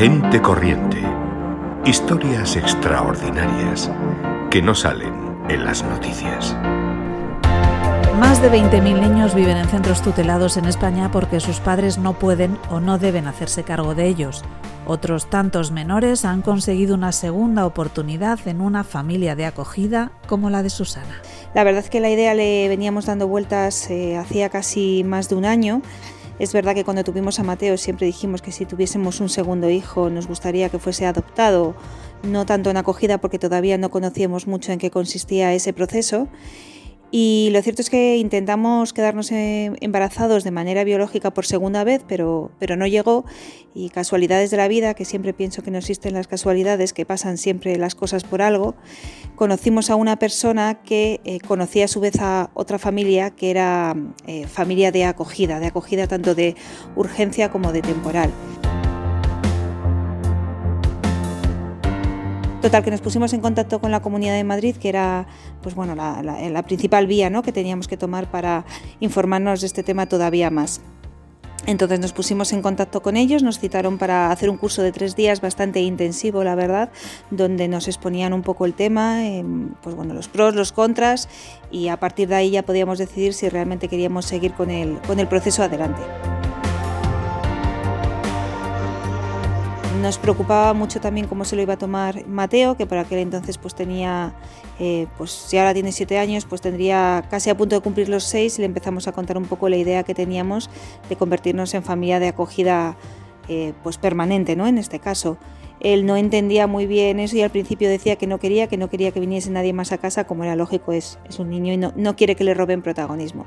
Gente corriente. Historias extraordinarias que no salen en las noticias. Más de 20.000 niños viven en centros tutelados en España porque sus padres no pueden o no deben hacerse cargo de ellos. Otros tantos menores han conseguido una segunda oportunidad en una familia de acogida como la de Susana. La verdad es que la idea le veníamos dando vueltas eh, hacía casi más de un año. Es verdad que cuando tuvimos a Mateo siempre dijimos que si tuviésemos un segundo hijo nos gustaría que fuese adoptado, no tanto en acogida porque todavía no conocíamos mucho en qué consistía ese proceso y lo cierto es que intentamos quedarnos eh, embarazados de manera biológica por segunda vez, pero, pero no llegó. Y casualidades de la vida, que siempre pienso que no existen las casualidades, que pasan siempre las cosas por algo, conocimos a una persona que eh, conocía a su vez a otra familia que era eh, familia de acogida, de acogida tanto de urgencia como de temporal. Total, que nos pusimos en contacto con la Comunidad de Madrid, que era pues bueno, la, principal vía ¿no? que teníamos que tomar para informarnos de este tema todavía más. Entonces nos pusimos en contacto con ellos, nos citaron para hacer un curso de tres días bastante intensivo, la verdad, donde nos exponían un poco el tema, em, pues bueno, los pros, los contras, y a partir de ahí ya podíamos decidir si realmente queríamos seguir con el, con el proceso adelante. Nos preocupaba mucho también cómo se lo iba a tomar Mateo, que por aquel entonces pues tenía, eh, pues si ahora tiene siete años, pues tendría casi a punto de cumplir los seis y le empezamos a contar un poco la idea que teníamos de convertirnos en familia de acogida eh, pues permanente, ¿no? En este caso. Él no entendía muy bien eso y al principio decía que no quería, que no quería que viniese nadie más a casa, como era lógico, es, es un niño y no, no quiere que le roben protagonismo.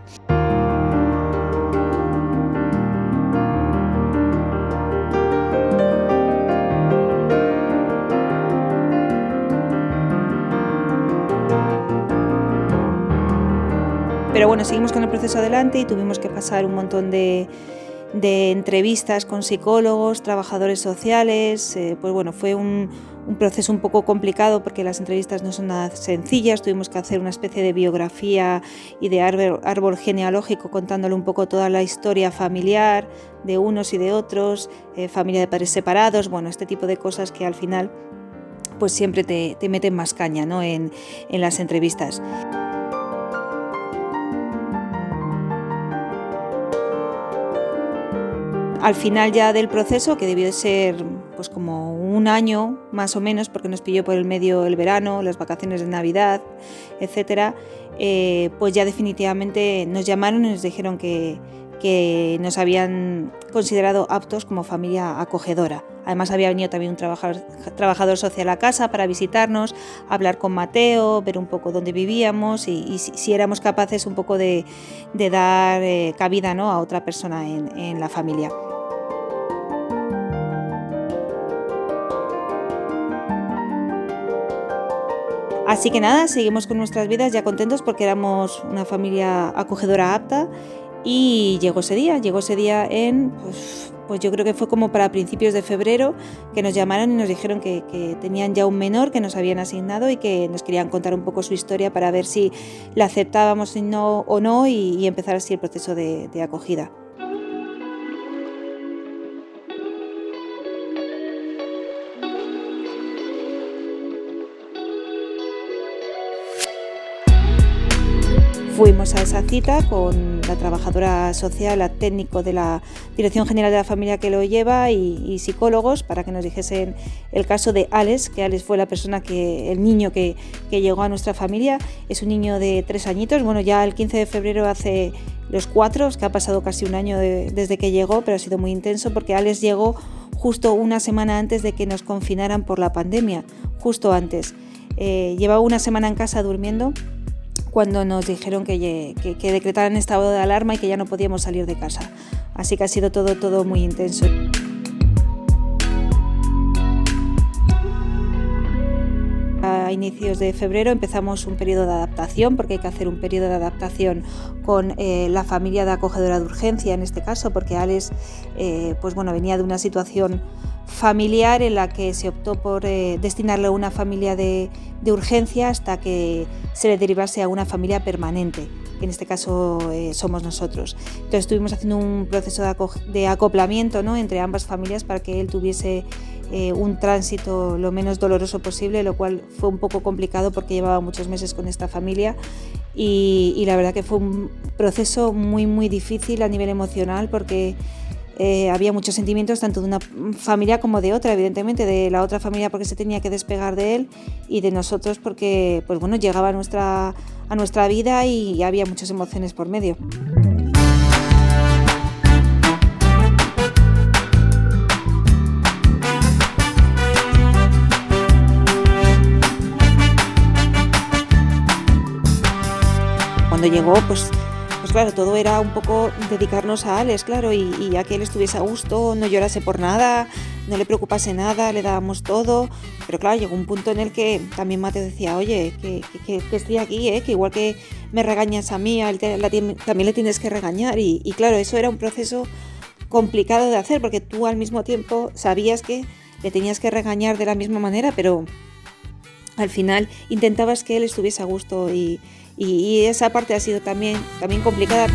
Pero bueno, seguimos con el proceso adelante y tuvimos que pasar un montón de, entrevistas con psicólogos, trabajadores sociales. Eh, pues bueno, fue un, proceso un poco complicado porque las entrevistas no son nada sencillas. Tuvimos que hacer una especie de biografía y de árbol, genealógico contándole un poco toda la historia familiar de unos y de otros, eh, familia de padres separados, bueno, este tipo de cosas que al final pues siempre te, meten más caña ¿no? en, en las entrevistas. Al final ya del proceso, que debió de ser pues como un año más o menos, porque nos pilló por el medio el verano, las vacaciones de Navidad, etcétera, eh, pues ya definitivamente nos llamaron y nos dijeron que, nos habían considerado aptos como familia acogedora. Además había venido también un trabajador, social a casa para visitarnos, hablar con Mateo, ver un poco dónde vivíamos y, si, éramos capaces un poco de, dar eh, cabida ¿no? a otra persona en la familia. Así que nada, seguimos con nuestras vidas ya contentos porque éramos una familia acogedora apta y llegó ese día, llegó ese día en, pues, pues yo creo que fue como para principios de febrero que nos llamaron y nos dijeron que, tenían ya un menor que nos habían asignado y que nos querían contar un poco su historia para ver si la aceptábamos o no y, empezar así el proceso de acogida. Fuimos a esa cita con la trabajadora social, la técnico de la Dirección General de la Familia que lo lleva y, psicólogos para que nos dijesen el caso de Alex, que Alex fue la persona que, el niño que, llegó a nuestra familia. Es un niño de tres añitos, bueno, ya el 15 de febrero hace los cuatro, que ha pasado casi un año desde que llegó, pero ha sido muy intenso porque Alex llegó justo una semana antes de que nos confinaran por la pandemia, justo antes. Eh, llevaba una semana en casa durmiendo cuando nos dijeron que, que, decretaran estado de alarma y que ya no podíamos salir de casa. Así que ha sido todo, todo muy intenso. A inicios de febrero empezamos un periodo de adaptación, porque hay que hacer un periodo de adaptación con eh, la familia de acogedora de urgencia en este caso, porque Alex eh, pues bueno, venía de una situación familiar en la que se optó por eh, destinarle a una familia de, urgencia hasta que se le derivase a una familia permanente, que en este caso eh, somos nosotros. Entonces estuvimos haciendo un proceso de, acoplamiento ¿no? entre ambas familias para que él tuviese eh, un tránsito lo menos doloroso posible, lo cual fue un poco complicado porque llevaba muchos meses con esta familia y, la verdad que fue un proceso muy muy difícil a nivel emocional porque eh, había muchos sentimientos tanto de una familia como de otra, evidentemente, de la otra familia porque se tenía que despegar de él y de nosotros porque pues bueno, llegaba a nuestra, a nuestra vida y había muchas emociones por medio. Cuando llegó, pues claro, todo era un poco dedicarnos a Alex, claro, y, a que él estuviese a gusto, no llorase por nada, no le preocupase nada, le dábamos todo. Pero claro, llegó un punto en el que también Mateo decía, oye, que, estoy aquí, ¿eh? que igual que me regañas a mí, a él también le tienes que regañar. Y, y claro, eso era un proceso complicado de hacer porque tú al mismo tiempo sabías que le tenías que regañar de la misma manera, pero al final intentabas que él estuviese a gusto y, y, esa parte ha sido también, también complicada.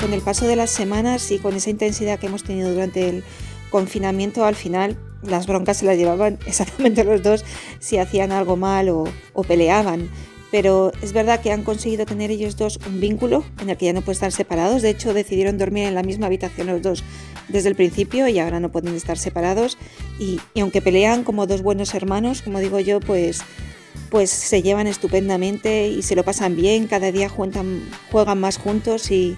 con el paso de las semanas y con esa intensidad que hemos tenido durante el confinamiento, al final las broncas se las llevaban exactamente los dos si hacían algo mal o, peleaban pero es verdad que han conseguido tener ellos dos un vínculo en el que ya no pueden estar separados. De hecho, decidieron dormir en la misma habitación los dos desde el principio y ahora no pueden estar separados. Y, y aunque pelean como dos buenos hermanos, como digo yo, pues pues se llevan estupendamente y se lo pasan bien, cada día juegan, más juntos y,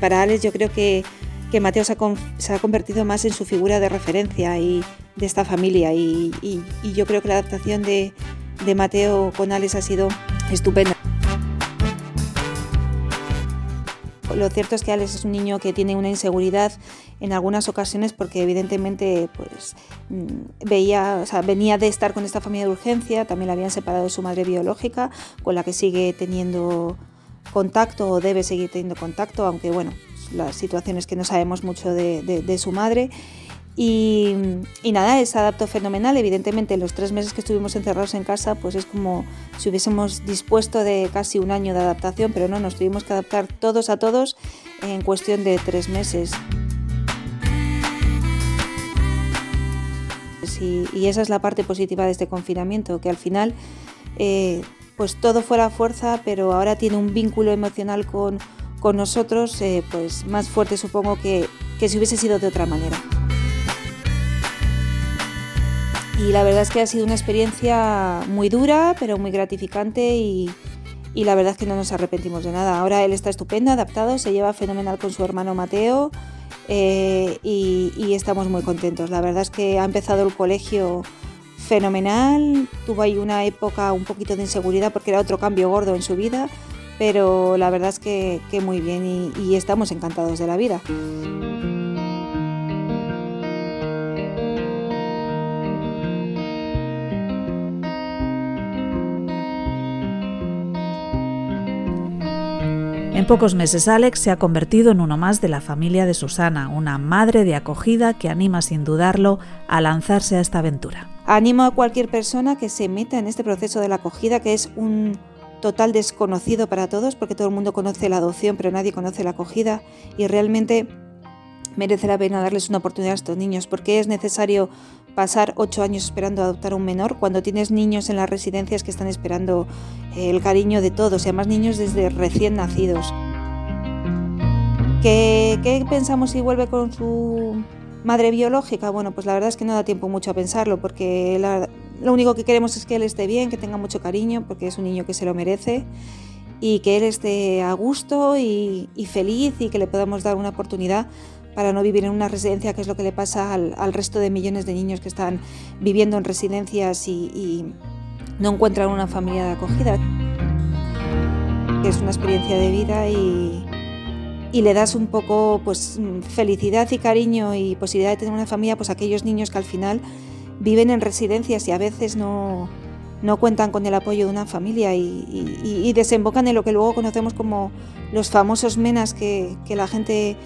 para Alex yo creo que, que Mateo se ha, convertido más en su figura de referencia y de esta familia y, y yo creo que la adaptación de, de Mateo con Alex ha sido estupenda. Lo cierto es que Alex es un niño que tiene una inseguridad en algunas ocasiones porque evidentemente pues mm, veía, o sea, venía de estar con esta familia de urgencia, también la habían separado de su madre biológica, con la que sigue teniendo contacto o debe seguir teniendo contacto, aunque bueno, las situaciones que no sabemos mucho de, de su madre. Y, nada, se adaptó fenomenal. Evidentemente, los tres meses que estuvimos encerrados en casa, pues es como si hubiésemos dispuesto de casi un año de adaptación, pero no, nos tuvimos que adaptar todos a todos en cuestión de tres meses. Y, esa es la parte positiva de este confinamiento, que al final, eh, pues todo fuera fuerza, pero ahora tiene un vínculo emocional con, nosotros, eh, pues más fuerte supongo que, que si hubiese sido de otra manera y la verdad es que ha sido una experiencia muy dura, pero muy gratificante y, la verdad es que no nos arrepentimos de nada. Ahora él está estupendo, adaptado, se lleva fenomenal con su hermano Mateo eh, y, estamos muy contentos. La verdad es que ha empezado el colegio fenomenal, tuvo ahí una época un poquito de inseguridad porque era otro cambio gordo en su vida, pero la verdad es que, muy bien y estamos encantados de la vida. En pocos meses Alex se ha convertido en uno más de la familia de Susana, una madre de acogida que anima sin dudarlo a lanzarse a esta aventura. Animo a cualquier persona que se meta en este proceso de la acogida, que es un total desconocido para todos, porque todo el mundo conoce la adopción, pero nadie conoce la acogida, y realmente merece la pena darles una oportunidad a estos niños, porque es necesario pasar ocho años esperando adoptar un menor cuando tienes niños en las residencias que están esperando eh, el cariño de todos, y además niños desde recién nacidos. ¿Qué, ¿Qué, pensamos si vuelve con su madre biológica? Bueno, pues la verdad es que no da tiempo mucho a pensarlo, porque lo único que queremos es que él esté bien, que tenga mucho cariño, porque es un niño que se lo merece, y que él esté a gusto y feliz y que le podamos dar una oportunidad para no vivir en una residencia, que es lo que le pasa al, resto de millones de niños que están viviendo en residencias y, no encuentran una familia de acogida. Es una experiencia de vida y, le das un poco pues, felicidad y cariño y posibilidad de tener una familia pues, a aquellos niños que al final viven en residencias y a veces no, no cuentan con el apoyo de una familia y, desembocan en lo que luego conocemos como los famosos menas que, que la gente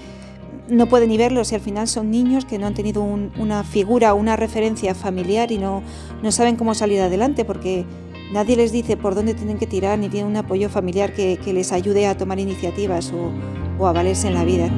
no pueden ni verlos y al final son niños que no han tenido una figura, una referencia familiar y no, no saben cómo salir adelante porque nadie les dice por dónde tienen que tirar ni tienen un apoyo familiar que, les ayude a tomar iniciativas o a valerse en la vida.